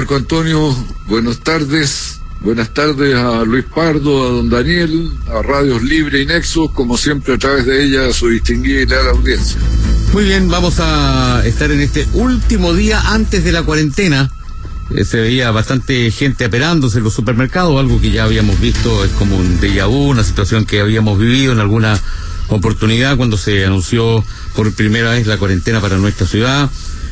Marco Antonio, buenas tardes. Buenas tardes a Luis Pardo, a don Daniel, a Radios Libre y Nexos, como siempre a través de ella a su distinguida y leal audiencia. Muy bien, vamos a estar en este último día antes de la cuarentena. Eh, se veía bastante gente aperándose en los supermercados, algo que ya habíamos visto, es como un déjà vu, una situación que habíamos vivido en alguna oportunidad cuando se anunció por primera vez la cuarentena para nuestra ciudad.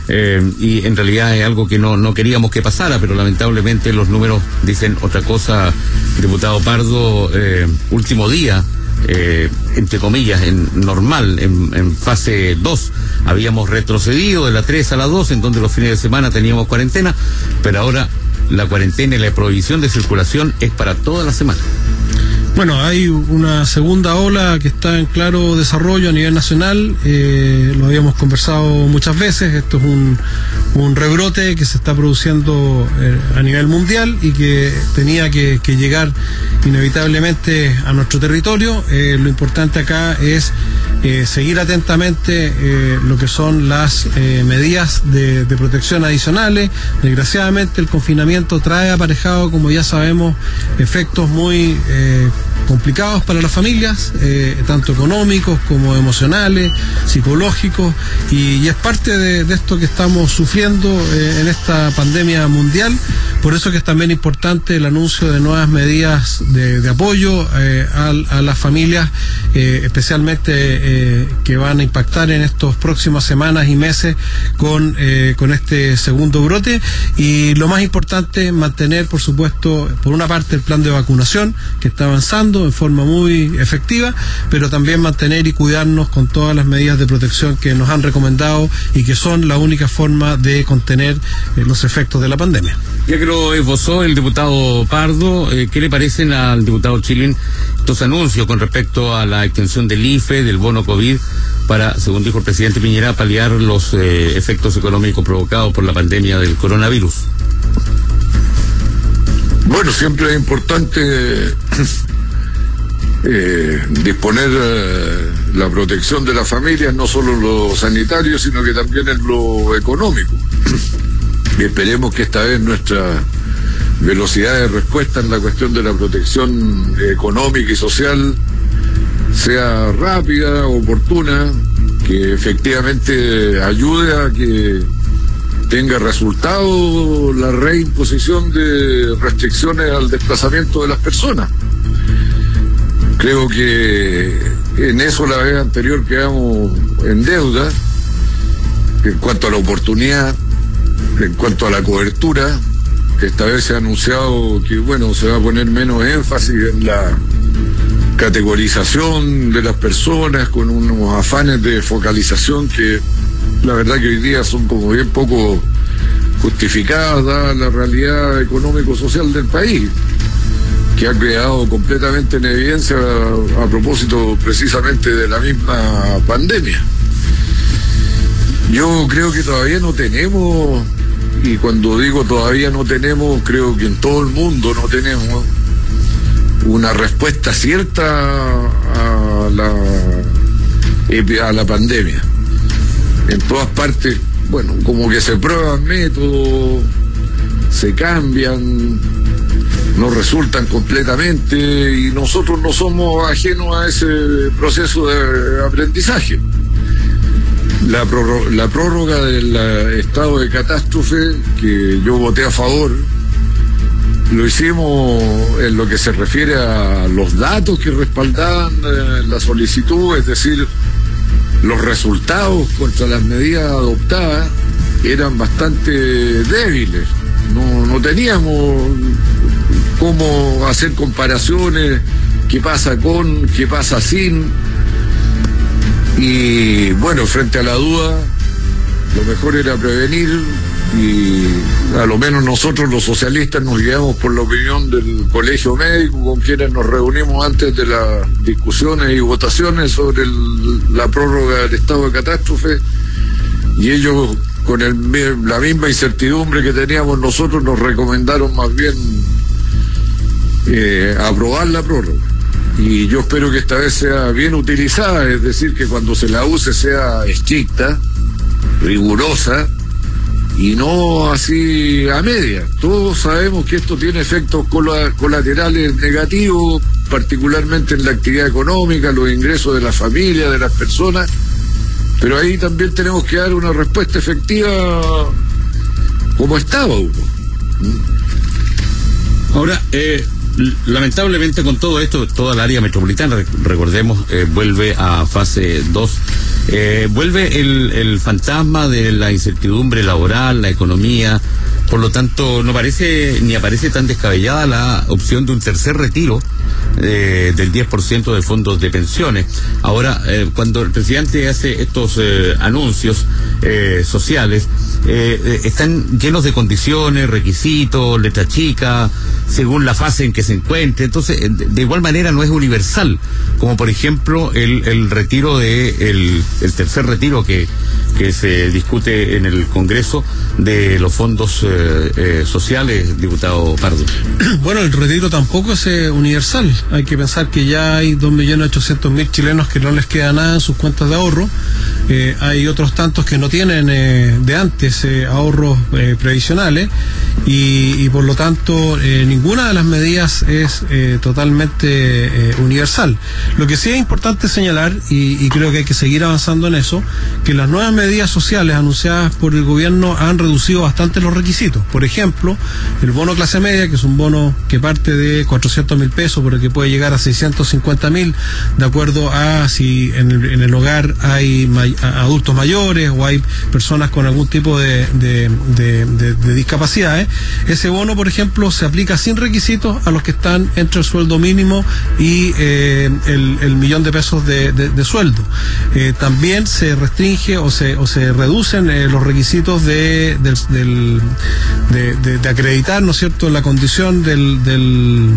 Eh, y en realidad es algo que no, no queríamos que pasara, pero lamentablemente los números dicen otra cosa. Diputado Pardo, eh, último día, eh, entre comillas, en normal, en, en fase 2. Habíamos retrocedido de la 3 a la 2, en donde los fines de semana teníamos cuarentena, pero ahora la cuarentena y la prohibición de circulación es para toda la semana. Bueno, hay una segunda ola que está en claro desarrollo a nivel nacional. Eh, lo habíamos conversado muchas veces. Esto es un, rebrote que se está produciendo eh, a nivel mundial y que tenía que, llegar inevitablemente a nuestro territorio. Eh, lo importante acá es seguir atentamente lo que son las medidas de, protección adicionales. Desgraciadamente el confinamiento trae aparejado, como ya sabemos, efectos muy complicados para las familias, tanto económicos como emocionales, psicológicos, y, es parte de, esto que estamos sufriendo en esta pandemia mundial. Por eso que es también importante el anuncio de nuevas medidas de, apoyo a, a, las familias, especialmente eh, que van a impactar en estos próximas semanas y meses con, eh, con este segundo brote. Y lo más importante, mantener, por supuesto, por una parte el plan de vacunación, que está avanzando en forma muy efectiva, pero también mantener y cuidarnos con todas las medidas de protección que nos han recomendado y que son la única forma de contener eh, los efectos de la pandemia. Ya que lo esbozó el diputado Pardo, eh, ¿qué le parecen al diputado Chilín estos anuncios con respecto a la extensión del IFE, del bono COVID, para, según dijo el presidente Piñera, paliar los eh, efectos económicos provocados por la pandemia del coronavirus? Bueno, siempre es importante eh, disponer eh, la protección de las familias, no solo lo sanitario, sino que también en lo económico. y esperemos que esta vez nuestra velocidad de respuesta en la cuestión de la protección económica y social sea rápida, oportuna, que efectivamente ayude a que tenga resultado la reimposición de restricciones al desplazamiento de las personas. Creo que en eso la vez anterior quedamos en deuda en cuanto a la oportunidad, en cuanto a la cobertura. Esta vez se ha anunciado que bueno se va a poner menos énfasis en la categorización de las personas con unos afanes de focalización que la verdad que hoy día son como bien poco justificadas la realidad económico-social del país, que ha quedado completamente en evidencia a, a propósito precisamente de la misma pandemia. Yo creo que todavía no tenemos, y cuando digo todavía no tenemos, creo que en todo el mundo no tenemos una respuesta cierta a la, a la pandemia. En todas partes, bueno, como que se prueban métodos, se cambian, no resultan completamente y nosotros no somos ajenos a ese proceso de aprendizaje. La, prórroga, del estado de catástrofe, que yo voté a favor, lo hicimos en lo que se refiere a los datos que respaldaban eh, la solicitud, es decir, los resultados contra las medidas adoptadas eran bastante débiles. No, no teníamos cómo hacer comparaciones, qué pasa con, qué pasa sin. Y bueno, frente a la duda, lo mejor era prevenir, y a lo menos nosotros los socialistas nos guiamos por la opinión del colegio médico con quienes nos reunimos antes de las discusiones y votaciones sobre la prórroga del estado de catástrofe y ellos con la misma incertidumbre que teníamos nosotros nos recomendaron más bien eh, aprobar la prórroga y yo espero que esta vez sea bien utilizada, es decir, que cuando se la use sea estricta, rigurosa y no así a media. Todos sabemos que esto tiene efectos colaterales negativos, particularmente en la actividad económica, los ingresos de la familia, de las personas, pero ahí también tenemos que dar una respuesta efectiva como estaba uno. Ahora, eh, lamentablemente con todo esto, toda el área metropolitana, recordemos, eh, vuelve a fase 2. Eh, vuelve el, el fantasma de la incertidumbre laboral, la economía. Por lo tanto, no parece ni aparece tan descabellada la opción de un tercer retiro eh, del 10% de fondos de pensiones. Ahora, eh, cuando el presidente hace estos eh, anuncios eh, sociales, están llenos de condiciones, requisitos, letra chica, según la fase en que se encuentre. Entonces, de, igual manera no es universal, como por ejemplo el, retiro de el tercer retiro que, que se discute en el Congreso de los fondos eh, eh, sociales, diputado Pardo. Bueno, el retiro tampoco es eh, universal. Hay que pensar que ya hay 2.800.000 chilenos que no les queda nada en sus cuentas de ahorro. Hay otros tantos que no tienen de antes ahorros previsionales y, por lo tanto ninguna de las medidas es totalmente universal. Lo que sí es importante señalar, y, y creo que hay que seguir avanzando en eso, que las nuevas medidas sociales anunciadas por el gobierno han reducido bastante los requisitos. Por ejemplo, el bono clase media, que es un bono que parte de 400 mil pesos, pero que puede llegar a 650 mil, de acuerdo a si en el, hogar hay adultos mayores o hay personas con algún tipo de, de, de, de, de discapacidades. Ese bono, por ejemplo, se aplica sin requisitos a los que están entre el sueldo mínimo y eh, el, millón de pesos de, de sueldo. Eh, también se restringe o se, o se reducen eh, los requisitos de, del, del de, de, acreditar, ¿no es cierto?, la condición del, del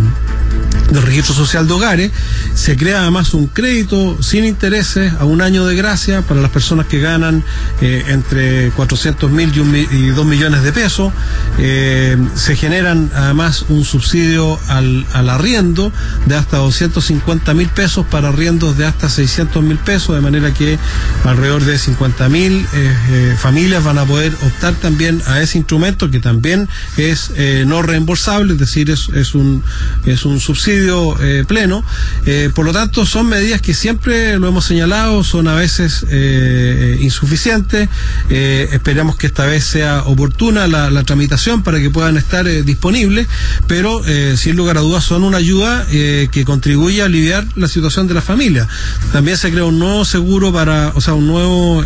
del registro social de hogares, se crea además un crédito sin intereses a un año de gracia para las personas que ganan eh, entre 400 mil y, y 2 millones de pesos. Eh, se generan además un subsidio al, al arriendo de hasta 250 mil pesos para arriendos de hasta 600 mil pesos, de manera que alrededor de 50 mil eh, familias van a poder optar también a ese instrumento que también es no reembolsable, es decir, es, es, un, es un subsidio eh, pleno. Eh, por lo tanto, son medidas que siempre lo hemos señalado, son a veces eh, insuficientes. esperamos que esta vez sea oportuna la, tramitación para que puedan estar disponibles, pero sin lugar a dudas son una ayuda que contribuye a aliviar la situación de la familia. También se crea un nuevo seguro para, o sea, un nuevo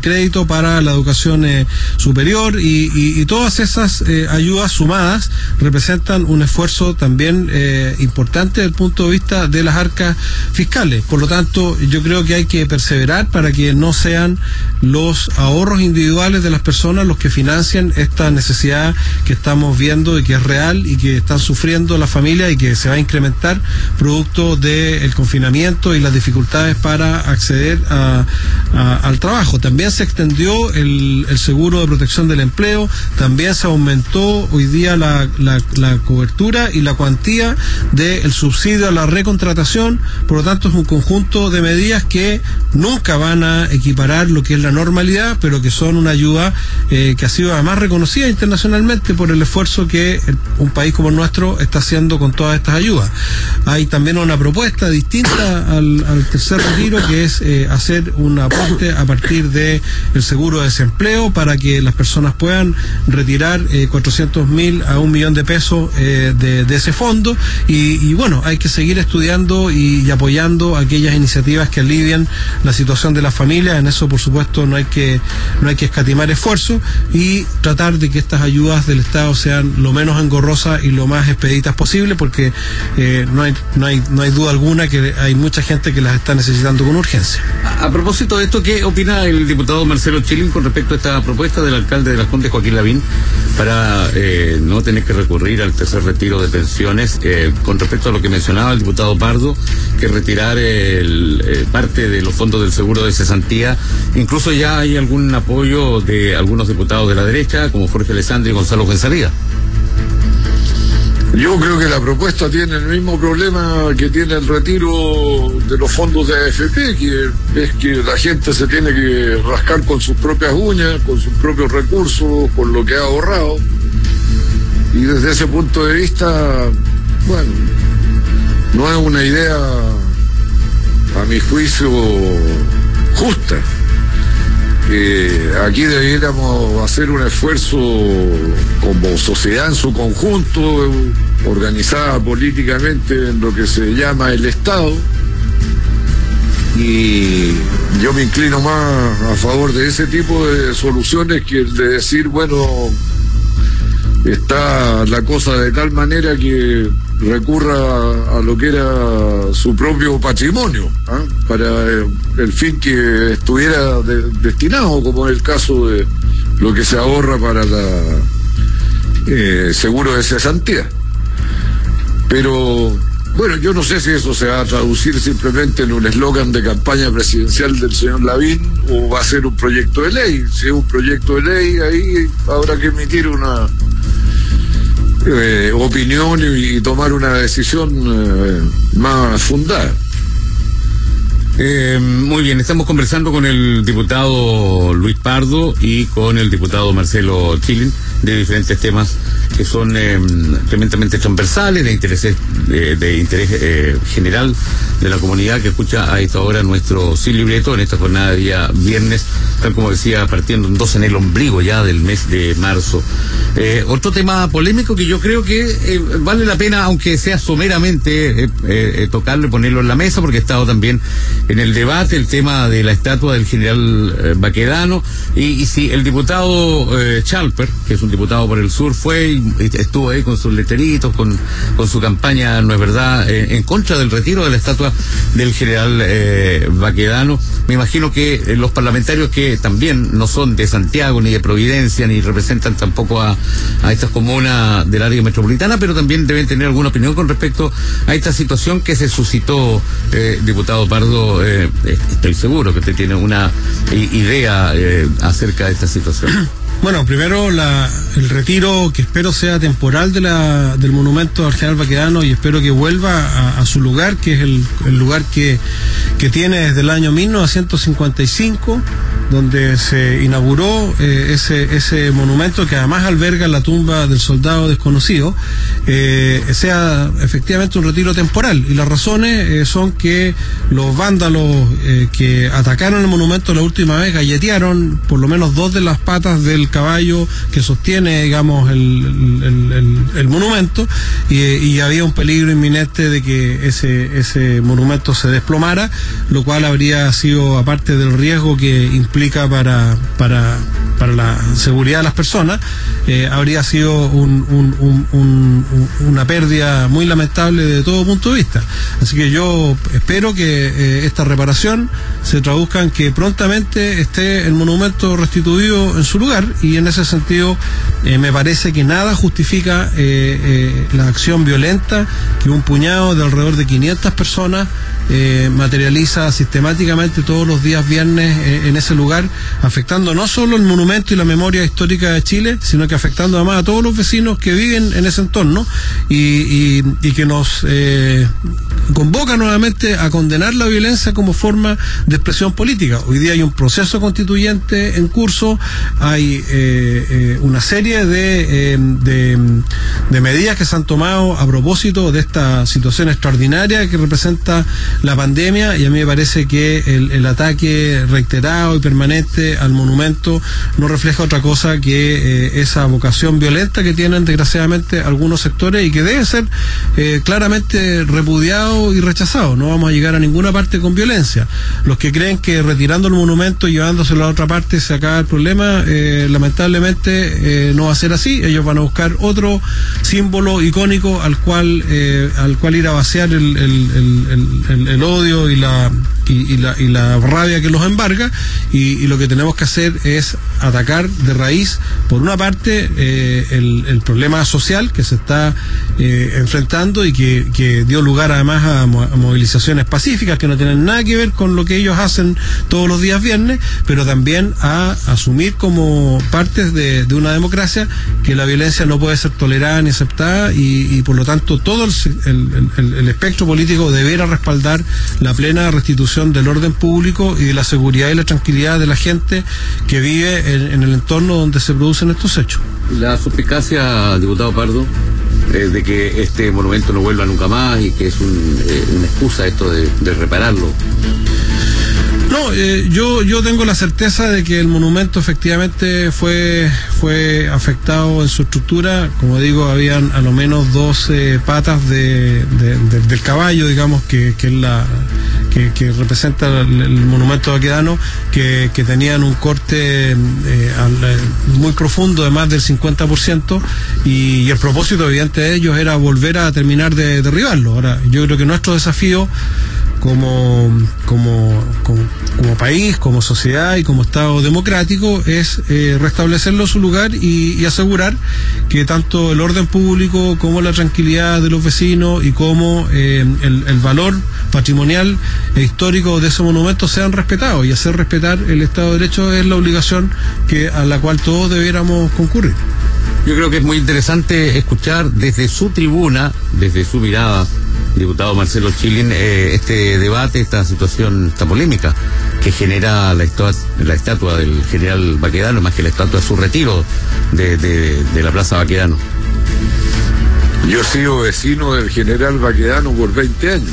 crédito para la educación superior y, todas esas ayudas sumadas representan un esfuerzo también eh, importante desde el punto de vista de las arcas fiscales. Por lo tanto, yo creo que hay que perseverar para que no sean los ahorros individuales de las personas los que financian esta necesidad que estamos viendo y que es real y que están sufriendo las familias y que se va a incrementar producto del de confinamiento y las dificultades para acceder a, al trabajo. También se extendió el, el, seguro de protección del empleo, también se aumentó hoy día la cobertura y la cuantía del subsidio a la recontratación, por lo tanto es un conjunto de medidas que nunca van a equiparar lo que es la normalidad, pero que son una ayuda eh, que ha sido además reconocida internacionalmente por el esfuerzo que un país como el nuestro está haciendo con todas estas ayudas. Hay también una propuesta distinta al, tercer retiro que es eh, hacer un aporte a partir de el seguro de desempleo para que las personas puedan retirar eh, 400 mil a un millón de pesos eh, de ese fondo y, bueno, hay que seguir estudiando y, apoyando aquellas iniciativas que alivian la situación de las familias. En eso, por supuesto, no hay que, no hay que escatimar esfuerzo y tratar de que estas ayudas del Estado sean lo menos engorrosas y lo más expeditas posible, porque eh, no, hay, no, hay, no hay duda alguna que hay mucha gente que las está necesitando con urgencia. A, a propósito de esto, ¿qué opina el diputado Marcelo Chilin con respecto a esta propuesta del alcalde de las Condes, Joaquín Lavín, para eh, no tener que recurrir al tercer retiro de pensiones? Eh, con respecto a lo que mencionaba el diputado Pardo, que retirar eh, parte de los fondos del seguro de cesantía, incluso ya hay algún apoyo de algunos diputados de la derecha, como Jorge Alessandri y Gonzalo González. Yo creo que la propuesta tiene el mismo problema que tiene el retiro de los fondos de AFP, que es que la gente se tiene que rascar con sus propias uñas, con sus propios recursos, con lo que ha ahorrado. Y desde ese punto de vista, bueno, no es una idea, a mi juicio, justa. aquí debiéramos hacer un esfuerzo como sociedad en su conjunto, organizada políticamente en lo que se llama el Estado. Y yo me inclino más a favor de ese tipo de soluciones que el de decir, bueno, está la cosa de tal manera que recurra a lo que era su propio patrimonio, ¿ah? para el fin que estuviera destinado, como en el caso de lo que se ahorra para la eh, seguro de cesantía. Pero bueno, yo no sé si eso se va a traducir simplemente en un eslogan de campaña presidencial del señor Lavín o va a ser un proyecto de ley. Si es un proyecto de ley, ahí habrá que emitir una eh, opinión y, tomar una decisión eh, más fundada. Eh, muy bien, estamos conversando con el diputado Luis Pardo y con el diputado Marcelo Chilin de diferentes temas que son eh, tremendamente transversales, de interés, de, interés eh, general de la comunidad que escucha a esta hora nuestro sin libreto en esta jornada de día viernes, tal como decía, partiendo en dos en el ombligo ya del mes de marzo. Eh, otro tema polémico que yo creo que eh, vale la pena, aunque sea someramente, tocarlo y ponerlo en la mesa, porque ha estado también en el debate el tema de la estatua del general Baquedano, y, y si el diputado Chalper, que es un diputado por el sur, fue y estuvo ahí con sus leteritos, con, con su campaña, no es verdad, en contra del retiro de la estatua del general Baquedano, me imagino que los parlamentarios que también no son de Santiago, ni de Providencia, ni representan tampoco a, a estas comunas del área metropolitana, pero también deben tener alguna opinión con respecto a esta situación que se suscitó, eh, diputado Pardo. Eh, estoy seguro que usted tiene una idea eh, acerca de esta situación. Bueno, primero el retiro que espero sea temporal de la, del monumento al general Baquedano y espero que vuelva a, su lugar, que es el, el lugar que, que, tiene desde el año 1955, donde se inauguró eh, ese, ese monumento que además alberga la tumba del soldado desconocido, eh, sea efectivamente un retiro temporal. Y las razones eh, son que los vándalos que atacaron el monumento la última vez galletearon por lo menos dos de las patas del caballo que sostiene, digamos, el, el, monumento y, había un peligro inminente de que ese, ese monumento se desplomara, lo cual habría sido, aparte del riesgo que implica para, para, para la seguridad de las personas, eh, habría sido un, una pérdida muy lamentable de todo punto de vista. Así que yo espero que eh, esta reparación se traduzca en que prontamente esté el monumento restituido en su lugar y en ese sentido eh, me parece que nada justifica eh, eh, la acción violenta que un puñado de alrededor de 500 personas materializa sistemáticamente todos los días viernes en ese lugar, afectando no solo el monumento y la memoria histórica de Chile, sino que afectando además a todos los vecinos que viven en ese entorno y, que nos convoca nuevamente a condenar la violencia como forma de expresión política. Hoy día hay un proceso constituyente en curso, hay una serie de, de, de medidas que se han tomado a propósito de esta situación extraordinaria que representa la pandemia y a mí me parece que el, ataque reiterado y permanente al monumento no refleja otra cosa que eh, esa vocación violenta que tienen desgraciadamente algunos sectores y que debe ser eh, claramente repudiado y rechazado. No vamos a llegar a ninguna parte con violencia. Los que creen que retirando el monumento y llevándoselo a otra parte se acaba el problema, eh, lamentablemente no va a ser así. Ellos van a buscar otro símbolo icónico al cual, al cual ir a vaciar el el, odio y la y, la, y la, rabia que los embarga y, lo que tenemos que hacer es atacar de raíz, por una parte, eh, el, problema social que se está eh, enfrentando y que, dio lugar además a, movilizaciones pacíficas que no tienen nada que ver con lo que ellos hacen todos los días viernes, pero también a asumir como partes de, una democracia que la violencia no puede ser tolerada ni aceptada y, por lo tanto todo el, el espectro político deberá respaldar la plena restitución del orden público y de la seguridad y la tranquilidad de la gente que vive en, el entorno donde se producen estos hechos. La suspicacia, diputado Pardo, eh, de que este monumento no vuelva nunca más y que es eh, una excusa esto de, de repararlo. No, eh, yo, yo tengo la certeza de que el monumento efectivamente fue, fue afectado en su estructura. Como digo, habían a lo menos 12 patas de, del caballo, digamos, que, que es la que, representa el, monumento vaquedano, que, tenían un corte eh, muy profundo de más del 50%, y, y el propósito evidente de ellos era volver a terminar de derribarlo. Ahora, yo creo que nuestro desafío como, como, como, país, como sociedad y como Estado democrático es eh, restablecerlo su lugar y, asegurar que tanto el orden público como la tranquilidad de los vecinos y como eh, el, el, valor patrimonial e histórico de ese monumento sean respetados y hacer respetar el Estado de Derecho es la obligación que a la cual todos debiéramos concurrir. Yo creo que es muy interesante escuchar desde su tribuna, desde su mirada diputado Marcelo Chilin, eh, este debate, esta situación, esta polémica que genera la, estatua del general Baquedano, más que la estatua de su retiro de, la Plaza Baquedano. Yo he sido vecino del general Baquedano por 20 años.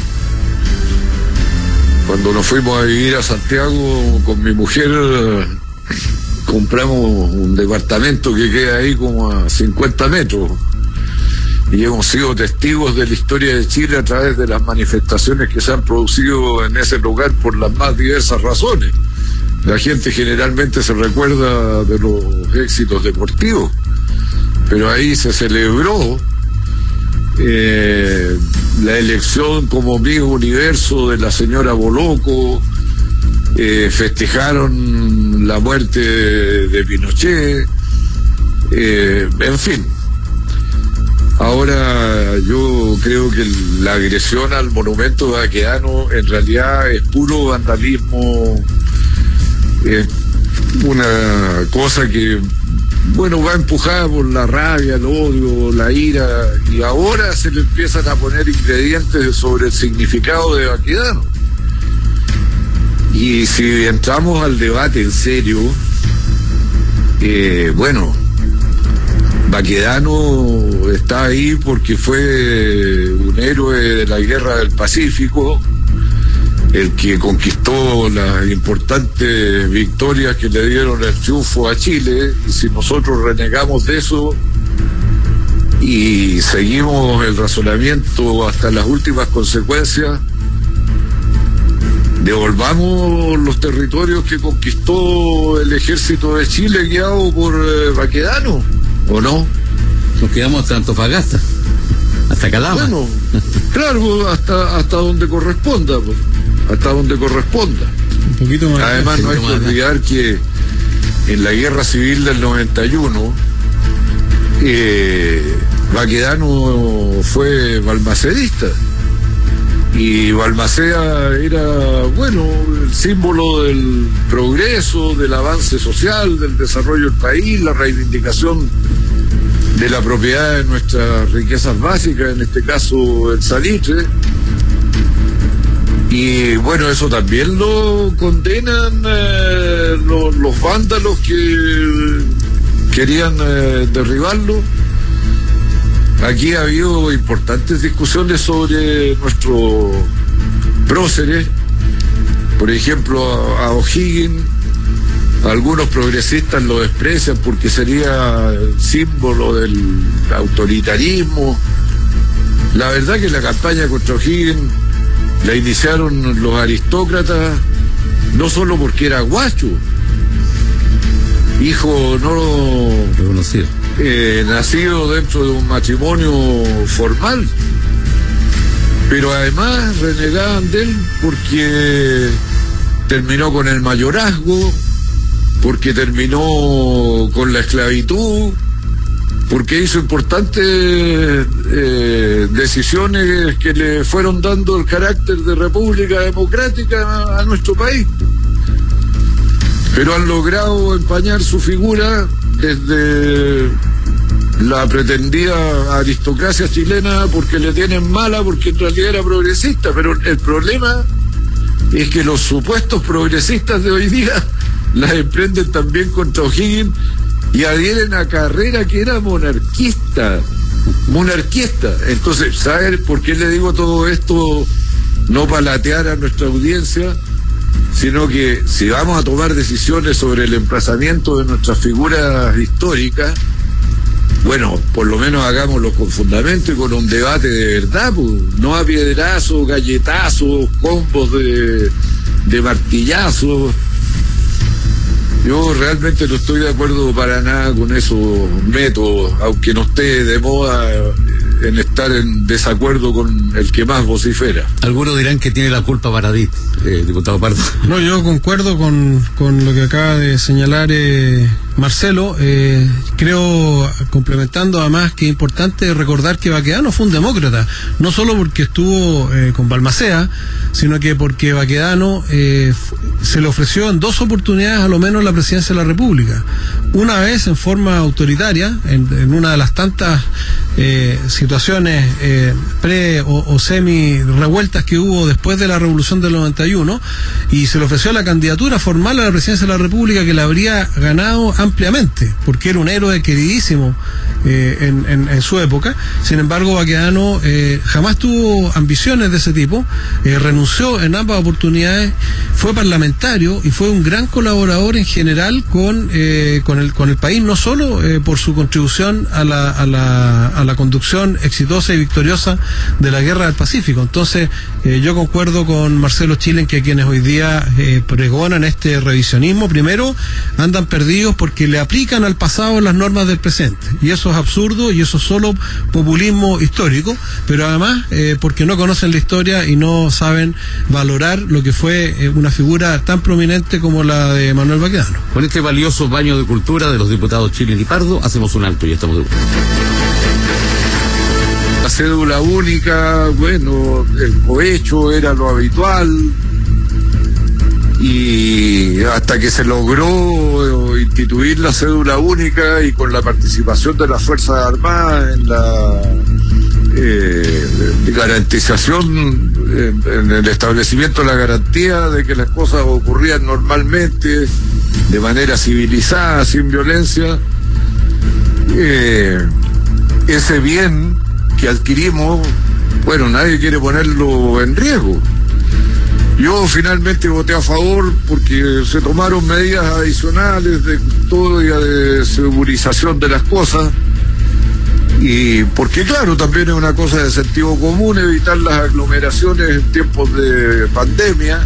Cuando nos fuimos a vivir a Santiago con mi mujer, compramos un departamento que queda ahí como a 50 metros y hemos sido testigos de la historia de Chile a través de las manifestaciones que se han producido en ese lugar por las más diversas razones. La gente generalmente se recuerda de los éxitos deportivos, pero ahí se celebró eh, la elección como amigo Universo de la señora Boloco, eh, festejaron la muerte de, Pinochet, eh, en fin Ahora yo creo que la agresión al monumento vaqueano en realidad es puro vandalismo, es una cosa que, bueno, va empujada por la rabia, el odio, la ira, y ahora se le empiezan a poner ingredientes sobre el significado de vaquedano. Y si entramos al debate en serio, eh, bueno, Baquedano está ahí porque fue un héroe de la guerra del Pacífico, el que conquistó las importantes victorias que le dieron el triunfo a Chile, y si nosotros renegamos de eso y seguimos el razonamiento hasta las últimas consecuencias, devolvamos los territorios que conquistó el ejército de Chile guiado por eh, Baquedano ¿O no? Nos quedamos hasta Antofagasta, hasta Calama. Bueno, claro, hasta, hasta donde corresponda, pues, hasta donde corresponda. Un poquito más. Además, no hay que olvidar que en la guerra civil del 91, eh, Baquedano fue balmacedista. Y Balmaceda era, bueno, el símbolo del progreso, del avance social, del desarrollo del país, la reivindicación de la propiedad de nuestras riquezas básicas, en este caso el salitre. Y bueno, eso también lo condenan eh, los, vándalos que querían eh, derribarlo. Aquí ha habido importantes discusiones sobre nuestro próceres. Por ejemplo, a O'Higgins algunos progresistas lo desprecian porque sería símbolo del autoritarismo. La verdad que la campaña contra O'Higgins la iniciaron los aristócratas no solo porque era guacho, hijo no reconocido, eh, nacido dentro de un matrimonio formal. Pero además renegaban de él porque terminó con el mayorazgo, porque terminó con la esclavitud, porque hizo importantes eh, decisiones que le fueron dando el carácter de república democrática a nuestro país. Pero han logrado empañar su figura desde la pretendida aristocracia chilena porque le tienen mala, porque en realidad era progresista, pero el problema es que los supuestos progresistas de hoy día las emprenden también contra O'Higgins y adhieren a carrera que era monarquista, monarquista. Entonces, ¿saber por qué le digo todo esto? No palatear a nuestra audiencia, sino que si vamos a tomar decisiones sobre el emplazamiento de nuestras figuras históricas, bueno, por lo menos hagámoslo con fundamento y con un debate de verdad, pues, no a piedrazos, galletazos, combos de martillazos. Yo realmente no estoy de acuerdo para nada con esos métodos, aunque no esté de moda en estar en desacuerdo con el que más vocifera. Algunos dirán que tiene la culpa Paradit, eh, diputado Pardo. No, yo concuerdo con, con lo que acaba de señalar eh, Marcelo. Eh, creo, complementando además, que es importante recordar que Baquedano fue un demócrata, no solo porque estuvo eh, con Balmacea, sino que porque Baquedano eh, se le ofreció en dos oportunidades a lo menos la presidencia de la República. Una vez en forma autoritaria, en, una de las tantas situaciones pre o, o, semi revueltas que hubo después de la revolución del 91 y se le ofreció la candidatura formal a la presidencia de la República que la habría ganado ampliamente porque era un héroe queridísimo eh, en, en, su época. Sin embargo, Baquedano eh, jamás tuvo ambiciones de ese tipo, eh, renunció en ambas oportunidades, fue parlamentario y fue un gran colaborador en general con, con, el, con el país, no solo por su contribución a la, a, la, a la conducción exitosa y victoriosa de la guerra del Pacífico. Entonces, yo concuerdo con Marcelo Chile en que quienes hoy día pregonan este revisionismo, primero, andan perdidos porque le aplican al pasado las normas del presente. Y eso es absurdo y eso es solo populismo histórico, pero además eh, porque no conocen la historia y no saben valorar lo que fue eh, una figura tan prominente como la de Manuel Baquedano. Con este valioso baño de cultura de los diputados Chile y Pardo, hacemos un alto y estamos de vuelta. La cédula única, bueno, el cohecho era lo habitual, y hasta que se logró instituir la cédula única y con la participación de las Fuerzas Armadas en la eh, garantización, en, en, el establecimiento de la garantía de que las cosas ocurrían normalmente, de manera civilizada, sin violencia, eh, ese bien que adquirimos, bueno, nadie quiere ponerlo en riesgo. Yo finalmente voté a favor porque se tomaron medidas adicionales de custodia, de segurización de las cosas. Y porque claro, también es una cosa de sentido común evitar las aglomeraciones en tiempos de pandemia.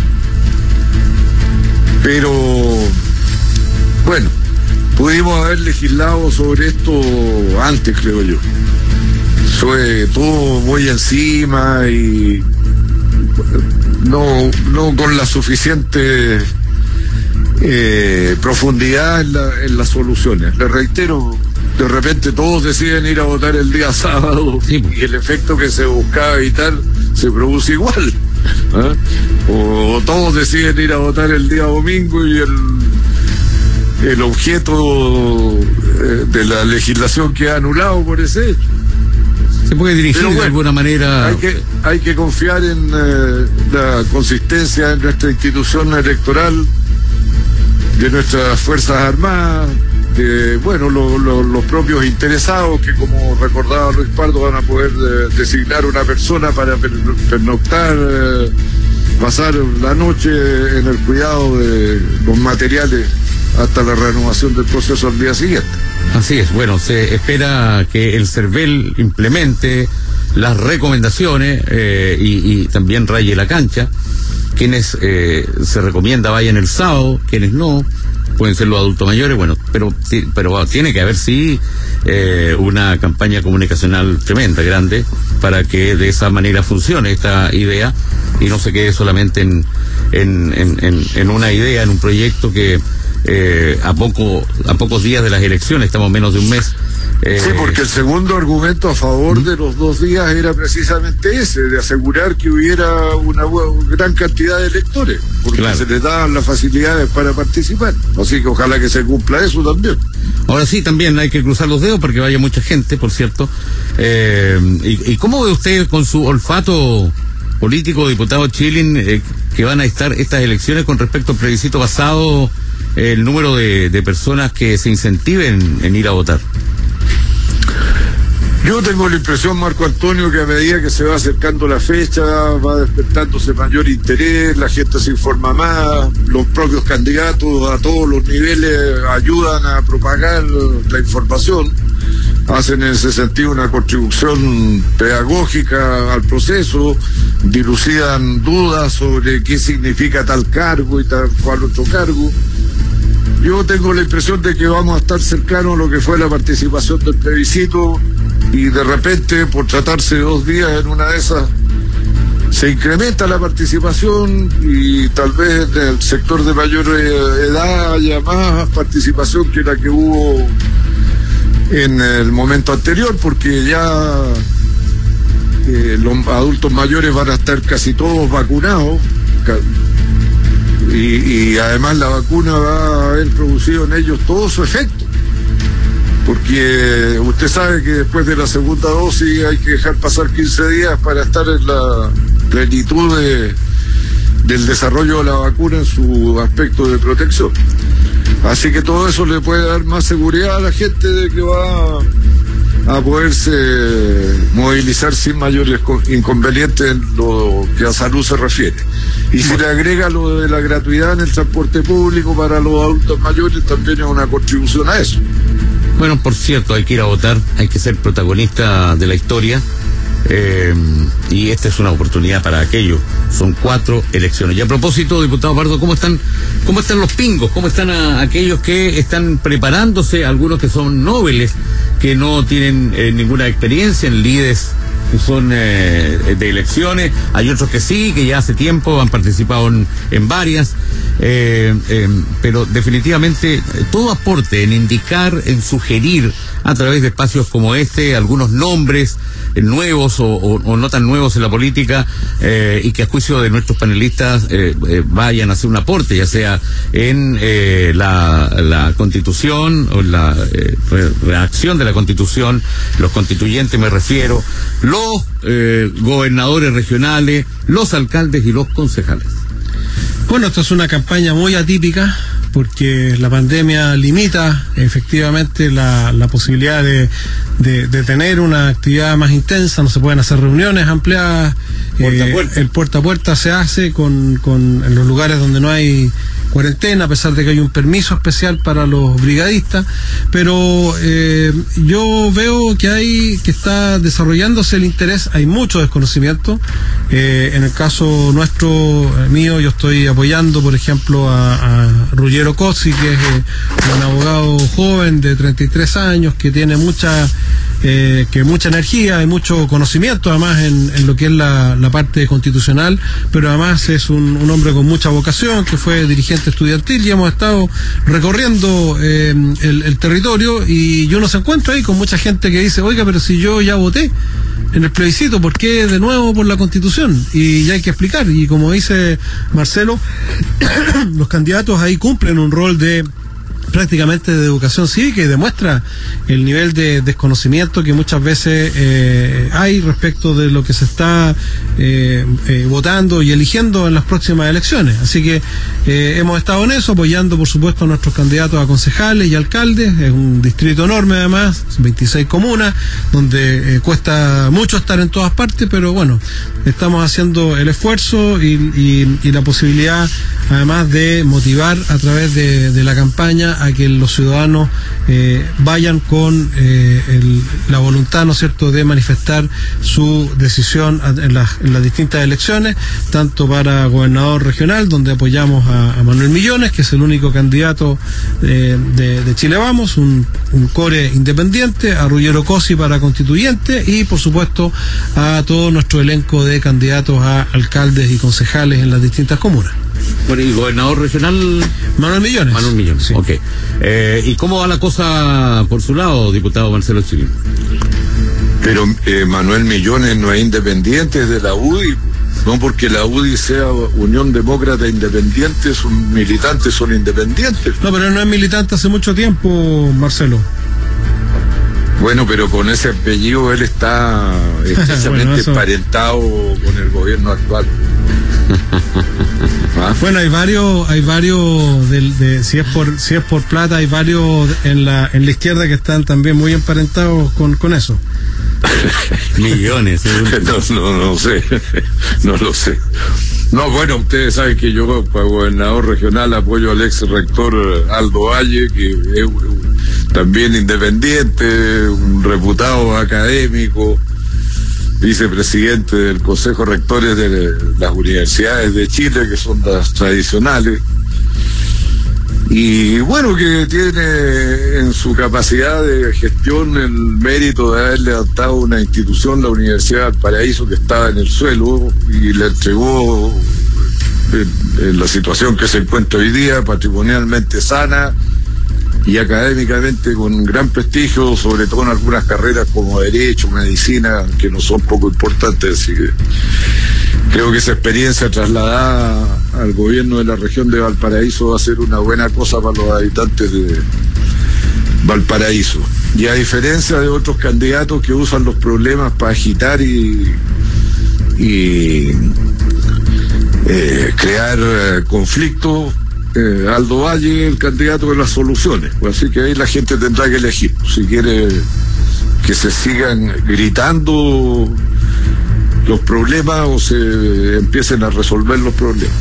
Pero bueno, pudimos haber legislado sobre esto antes, creo yo. Fue todo muy encima y no, no con la suficiente eh, profundidad en, la, en, las soluciones. Le reitero, de repente todos deciden ir a votar el día sábado sí. y el efecto que se buscaba evitar se produce igual. ¿eh? O, o, todos deciden ir a votar el día domingo y el, el objeto eh, de la legislación queda anulado por ese hecho se puede dirigir bueno, de alguna manera. Hay que, hay que confiar en eh, la consistencia de nuestra institución electoral, de nuestras Fuerzas Armadas, de bueno, lo, lo, los propios interesados que, como recordaba Luis Pardo, van a poder eh, designar una persona para pernoctar, eh, pasar la noche en el cuidado de los materiales hasta la renovación del proceso al día siguiente. Así es, bueno, se espera que el CERVEL implemente las recomendaciones eh, y, también raye la cancha. Quienes eh, se recomienda vayan el sábado, quienes no. pueden ser los adultos mayores, bueno, pero, pero tiene que haber sí eh, una campaña comunicacional tremenda, grande, para que de esa manera funcione esta idea y no se quede solamente en, en, en, en una idea, en un proyecto que eh, a poco a pocos días de las elecciones, estamos menos de un mes, eh, sí, porque el segundo argumento a favor de los dos días era precisamente ese, de asegurar que hubiera una gran cantidad de electores, porque se les daban las facilidades para participar. Así que ojalá que se cumpla eso también. Ahora sí, también hay que cruzar los dedos porque vaya mucha gente, por cierto. Eh, y, cómo ve usted con su olfato político, diputado Chilin, eh, que van a estar estas elecciones con respecto al plebiscito pasado, el número de, personas que se incentiven en ir a votar? Yo tengo la impresión, Marco Antonio, que a medida que se va acercando la fecha, va despertándose mayor interés, la gente se informa más, los propios candidatos a todos los niveles ayudan a propagar la información, hacen en ese sentido una contribución pedagógica al proceso, dilucidan dudas sobre qué significa tal cargo y tal cual otro cargo. Yo tengo la impresión de que vamos a estar cercanos a lo que fue la participación del plebiscito y de repente, por tratarse dos días en una de esas, se incrementa la participación y tal vez en el sector de mayor eh, edad haya más participación que la que hubo en el momento anterior, porque ya eh, los adultos mayores van a estar casi todos vacunados y, además la vacuna va a haber producido en ellos todo su efecto porque usted sabe que después de la segunda dosis hay que dejar pasar 15 días para estar en la plenitud del desarrollo de la vacuna en su aspecto de protección. Así que todo eso le puede dar más seguridad a la gente de que va a poderse movilizar sin mayores inconvenientes en lo que a salud se refiere. Y si le agrega lo de la gratuidad en el transporte público para los adultos mayores, también es una contribución a eso. Bueno, por cierto, hay que ir a votar, hay que ser protagonista de la historia. Eh, y esta es una oportunidad para aquello. Son cuatro elecciones. Y a propósito, diputado Pardo, ¿cómo están, cómo están los pingos? ¿Cómo están aquellos que están preparándose? Algunos que son nobles, que no tienen eh, ninguna experiencia en líderes son eh, de elecciones, hay otros que sí, que ya hace tiempo han participado en, varias, eh, em, pero definitivamente eh, todo aporte en indicar, en sugerir a través de espacios como este algunos nombres nuevos o, no tan nuevos en la política y que a juicio de nuestros panelistas vayan a hacer un aporte, ya sea en la, constitución o la reacción de la constitución, los constituyentes me refiero, eh, gobernadores regionales, los alcaldes y los concejales. Bueno, esto es una campaña muy atípica porque la pandemia limita efectivamente la, posibilidad de, de, tener una actividad más intensa, no se pueden hacer reuniones ampliadas, eh, el puerta a puerta se hace con, con, en los lugares donde no hay cuarentena, a pesar de que hay un permiso especial para los brigadistas, pero eh, yo veo que hay que está desarrollándose el interés, hay mucho desconocimiento. Eh, en el caso nuestro, eh, mío, yo estoy apoyando, por ejemplo, a, a Ruggiero Cossi, que es un abogado joven de 33 años, que tiene mucha eh, que mucha energía y mucho conocimiento además en, lo que es la, parte constitucional, pero además es un, hombre con mucha vocación, que fue dirigente estudiantil y hemos estado recorriendo eh, el, territorio y uno se encuentra ahí con mucha gente que dice, oiga, pero si yo ya voté en el plebiscito, ¿por qué de nuevo por la constitución? Y ya hay que explicar, y como dice Marcelo, los candidatos ahí cumplen un rol de prácticamente de educación cívica y demuestra el nivel de desconocimiento que muchas veces eh, hay respecto de lo que se está eh, eh, votando y eligiendo en las próximas elecciones. Así que hemos estado en eso, apoyando por supuesto a nuestros candidatos a concejales y alcaldes. Es un distrito enorme además, 26 comunas, donde cuesta mucho estar en todas partes, pero bueno, estamos haciendo el esfuerzo y, la posibilidad además de motivar a través de la campaña a que los ciudadanos eh, vayan con eh, la voluntad, ¿no cierto?, de manifestar su decisión en las, distintas elecciones, tanto para gobernador regional, donde apoyamos a, Manuel Millones, que es el único candidato de, de, Chile Vamos, un, un, core independiente, a Ruggero Cosi para constituyente y, por supuesto, a todo nuestro elenco de candidatos a alcaldes y concejales en las distintas comunas. Bueno, ¿y gobernador regional? Manuel Millones. Manuel Millones, sí. ok. Eh, ¿Y cómo va la cosa por su lado, diputado Marcelo Chirín? Pero eh, Manuel Millones no es independiente de la UDI, no porque la UDI sea Unión Demócrata Independiente, sus militantes son independientes. No, pero no es militante hace mucho tiempo, Marcelo. Bueno, pero con ese apellido él está estrechamente bueno, eso... emparentado con el gobierno actual. ¿Ah? Bueno, hay varios, hay varios de, de, si es por si es por plata, hay varios en la en la izquierda que están también muy emparentados con, con eso. Millones. ¿eh? no, no, no sé, no lo sé. No, bueno, ustedes saben que yo, como gobernador regional, apoyo al ex rector Aldo Valle, que es también independiente, un reputado académico, vicepresidente del Consejo Rectores de las Universidades de Chile, que son las tradicionales. Y bueno, que tiene en su capacidad de gestión el mérito de haber levantado una institución, la Universidad del Paraíso, que estaba en el suelo y le entregó en, en la situación que se encuentra hoy día, patrimonialmente sana, y académicamente con gran prestigio, sobre todo en algunas carreras como Derecho, Medicina, que no son poco importantes. Así que creo que esa experiencia trasladada al gobierno de la región de Valparaíso va a ser una buena cosa para los habitantes de Valparaíso. Y a diferencia de otros candidatos que usan los problemas para agitar y, eh, crear eh, conflictos, eh, Aldo Valle el candidato de las soluciones. Así que ahí la gente tendrá que elegir. Si quiere que se sigan gritando los problemas o se empiecen a resolver los problemas.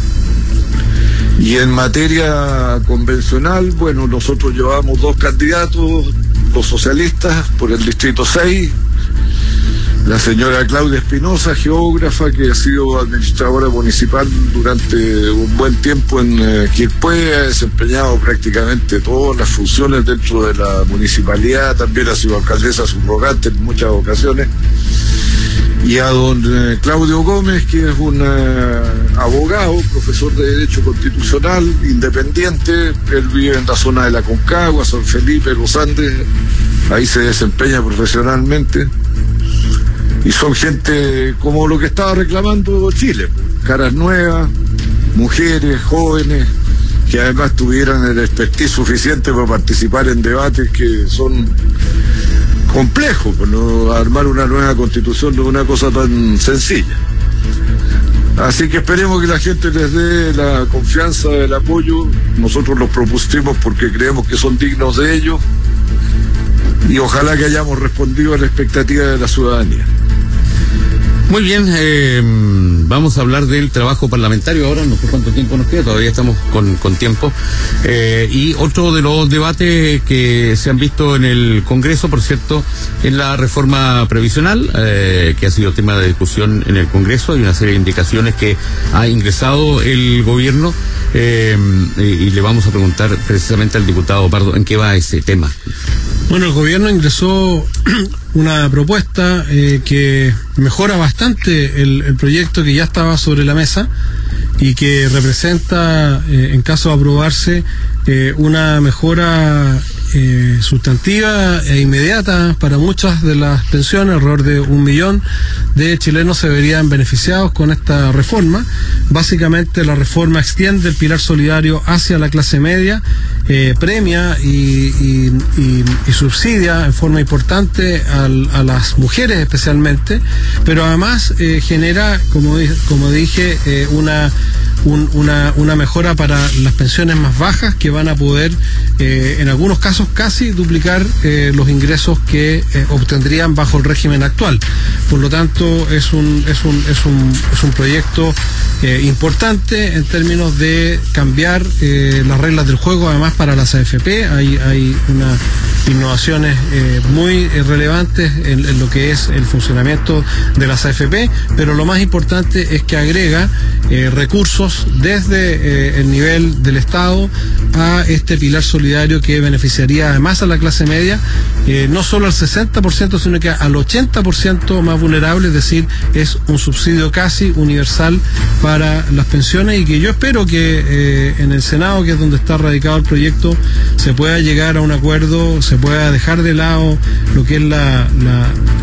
Y en materia convencional, bueno, nosotros llevamos dos candidatos, los socialistas por el Distrito 6, la señora Claudia Espinosa, geógrafa, que ha sido administradora municipal durante un buen tiempo en eh, Quilpué, ha desempeñado prácticamente todas las funciones dentro de la municipalidad, también ha sido alcaldesa subrogante en muchas ocasiones. Y a don eh, Claudio Gómez, que es un eh, abogado, profesor de Derecho Constitucional, independiente, él vive en la zona de la Concagua, San Felipe, Los Andes, ahí se desempeña profesionalmente y son gente como lo que estaba reclamando Chile, caras nuevas, mujeres, jóvenes, que además tuvieran el expertise suficiente para participar en debates que son complejos, pues no armar una nueva constitución no es una cosa tan sencilla. Así que esperemos que la gente les dé la confianza, el apoyo. Nosotros los propusimos porque creemos que son dignos de ello y ojalá que hayamos respondido a la expectativa de la ciudadanía. Muy bien, eh, vamos a hablar del trabajo parlamentario ahora, no sé cuánto tiempo nos queda, todavía estamos con, tiempo. Eh, y otro de los debates que se han visto en el Congreso, por cierto, es la reforma previsional, eh, que ha sido tema de discusión en el Congreso. Hay una serie de indicaciones que ha ingresado el gobierno y le vamos a preguntar precisamente al diputado Pardo en qué va ese tema. Bueno, el gobierno ingresó una propuesta eh, que mejora bastante el, proyecto que ya estaba sobre la mesa y que representa, eh, en caso de aprobarse, eh, una mejora eh, sustantiva e inmediata para muchas de las pensiones, alrededor de un millón de chilenos se verían beneficiados con esta reforma. Básicamente la reforma extiende el pilar solidario hacia la clase media, eh, premia y, subsidia en forma importante a las mujeres especialmente, pero además eh, genera, como, como dije, una una, mejora para las pensiones más bajas que van a poder, eh, en algunos casos, casi duplicar eh, los ingresos que eh, obtendrían bajo el régimen actual. Por lo tanto, es un, es un, es un, es un proyecto importante en términos de cambiar las reglas del juego, además para las AFP. Hay, hay unas innovaciones muy relevantes en, lo que es el funcionamiento de las AFP, pero lo más importante es que agrega recursos desde el nivel del Estado a este pilar solidario que beneficiaría además a la clase media, eh, no solo al 60%, sino que al 80% más vulnerable, es decir, es un subsidio casi universal para las pensiones y que yo espero que eh, en el Senado, que es donde está radicado el proyecto, se pueda llegar a un acuerdo, se pueda dejar de lado lo que es la,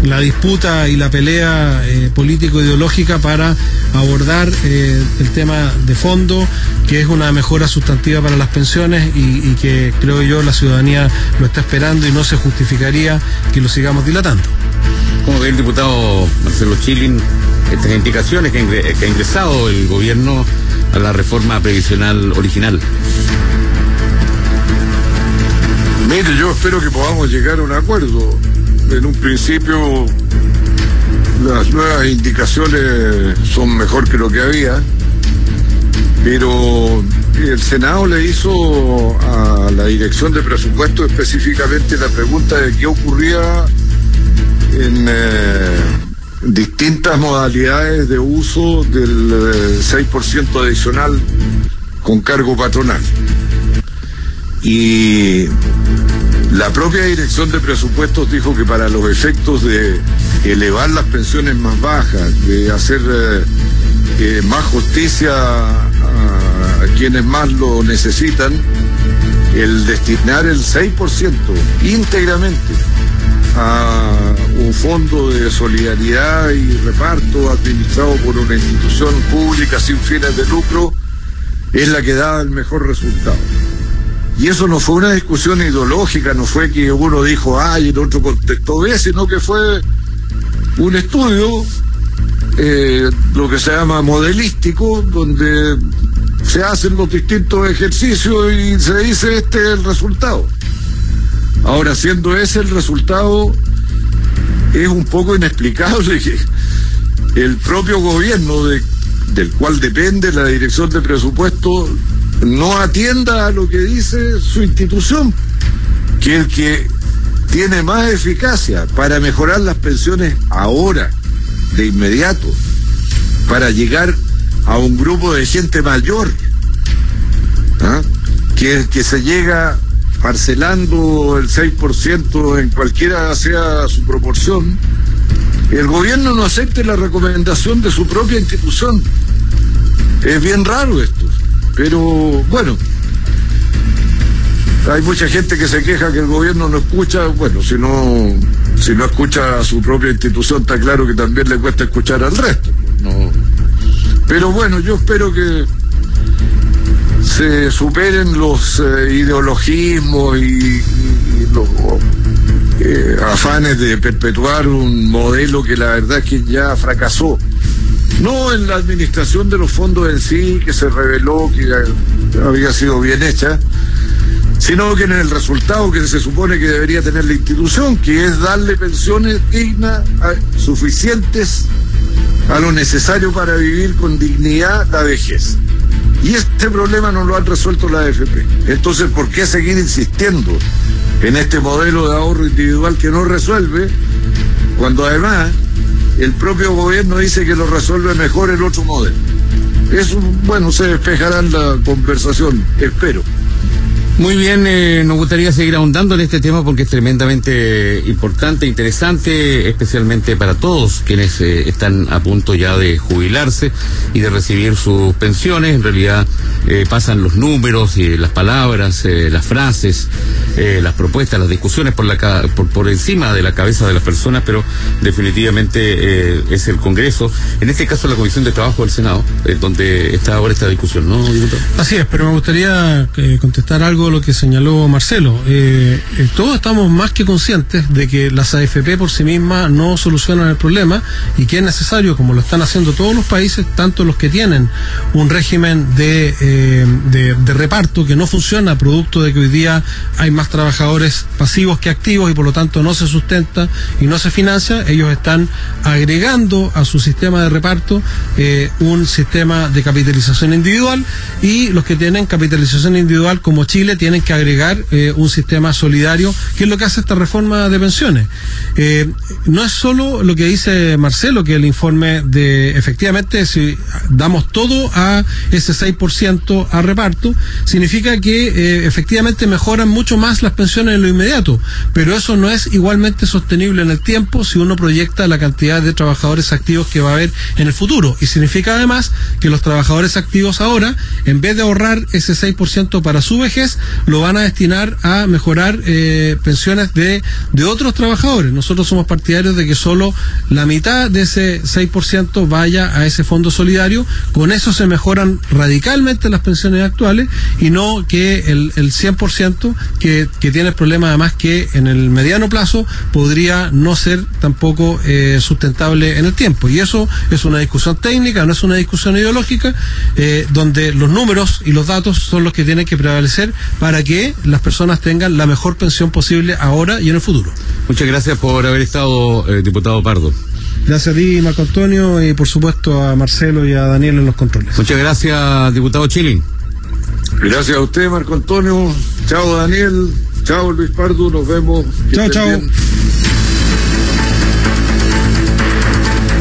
la, disputa y la pelea eh, político-ideológica para abordar el tema de fondo, que es una mejora sustantiva para las pensiones y, y que creo yo la ciudadanía lo está esperando y no se justificaría que lo sigamos dilatando. Como ve el diputado Marcelo Chilin, estas indicaciones que, ha ingresado el gobierno a la reforma previsional original. Mire, yo espero que podamos llegar a un acuerdo. En un principio, las nuevas indicaciones son mejor que lo que había, pero el Senado le hizo a la Dirección de Presupuesto específicamente la pregunta de qué ocurría en eh, distintas modalidades de uso del 6% eh, adicional con cargo patronal. Y la propia Dirección de Presupuestos dijo que para los efectos de elevar las pensiones más bajas, de hacer eh, más justicia quienes más lo necesitan, el destinar el 6% íntegramente a un fondo de solidaridad y reparto administrado por una institución pública sin fines de lucro es la que da el mejor resultado. Y eso no fue una discusión ideológica, no fue que uno dijo A y el otro contestó B, sino que fue un estudio, eh, lo que se llama modelístico, donde se hacen los distintos ejercicios y se dice este es el resultado. Ahora, siendo ese el resultado, es un poco inexplicable que el propio gobierno del cual depende la dirección de presupuesto no atienda a lo que dice su institución, que el que tiene más eficacia para mejorar las pensiones ahora, de inmediato, para llegar a un grupo de gente mayor, ¿ah? que, que se llega parcelando el 6% en cualquiera sea su proporción, el gobierno no acepte la recomendación de su propia institución. Es bien raro esto, pero bueno, hay mucha gente que se queja que el gobierno no escucha, bueno, si no, si no escucha a su propia institución, está claro que también le cuesta escuchar al resto. No, pero bueno, yo espero que se superen los eh, ideologismos y, los eh, afanes de perpetuar un modelo que la verdad es que ya fracasó. No en la administración de los fondos en sí, que se reveló que había sido bien hecha, sino que en el resultado que se supone que debería tener la institución, que es darle pensiones dignas, suficientes a lo necesario para vivir con dignidad la vejez. Y este problema no lo han resuelto la AFP. Entonces, ¿por qué seguir insistiendo en este modelo de ahorro individual que no resuelve, cuando además el propio gobierno dice que lo resuelve mejor el otro modelo? Eso, bueno, se despejará la conversación, espero. Muy bien, eh, nos gustaría seguir ahondando en este tema porque es tremendamente importante, interesante, especialmente para todos quienes eh, están a punto ya de jubilarse y de recibir sus pensiones. En realidad eh, pasan los números y las palabras, las frases, las propuestas, las discusiones por, la, por, por encima de la cabeza de las personas, pero definitivamente es el Congreso, en este caso la Comisión de Trabajo del Senado, donde está ahora esta discusión, ¿no, Así es, pero me gustaría contestar algo lo que señaló Marcelo. Eh, eh, todos estamos más que conscientes de que las AFP por sí mismas no solucionan el problema y que es necesario, como lo están haciendo todos los países, tanto los que tienen un régimen de, eh, de, reparto que no funciona, producto de que hoy día hay más trabajadores pasivos que activos y por lo tanto no se sustenta y no se financia, ellos están agregando a su sistema de reparto un sistema de capitalización individual y los que tienen capitalización individual como Chile tienen que agregar eh, un sistema solidario, que es lo que hace esta reforma de pensiones. Eh, no es solo lo que dice Marcelo, que el informe de efectivamente si damos todo a ese 6% a reparto, significa que eh, efectivamente mejoran mucho más las pensiones en lo inmediato, pero eso no es igualmente sostenible en el tiempo si uno proyecta la cantidad de trabajadores activos que va a haber en el futuro. Y significa además que los trabajadores activos ahora, en vez de ahorrar ese 6% para su vejez, lo van a destinar a mejorar eh, pensiones de, de otros trabajadores. Nosotros somos partidarios de que solo la mitad de ese 6% vaya a ese fondo solidario. Con eso se mejoran radicalmente las pensiones actuales y no que el, el 100% que, que tiene el problema además que en el mediano plazo podría no ser tampoco eh, sustentable en el tiempo. Y eso es una discusión técnica, no es una discusión ideológica, eh, donde los números y los datos son los que tienen que prevalecer para que las personas tengan la mejor pensión posible ahora y en el futuro. Muchas gracias por haber estado, eh, diputado Pardo. Gracias a ti, Marco Antonio, y por supuesto a Marcelo y a Daniel en los controles. Muchas gracias, diputado Chilin. Gracias a usted, Marco Antonio. Chao, Daniel. Chao, Luis Pardo. Nos vemos. Chao, chao.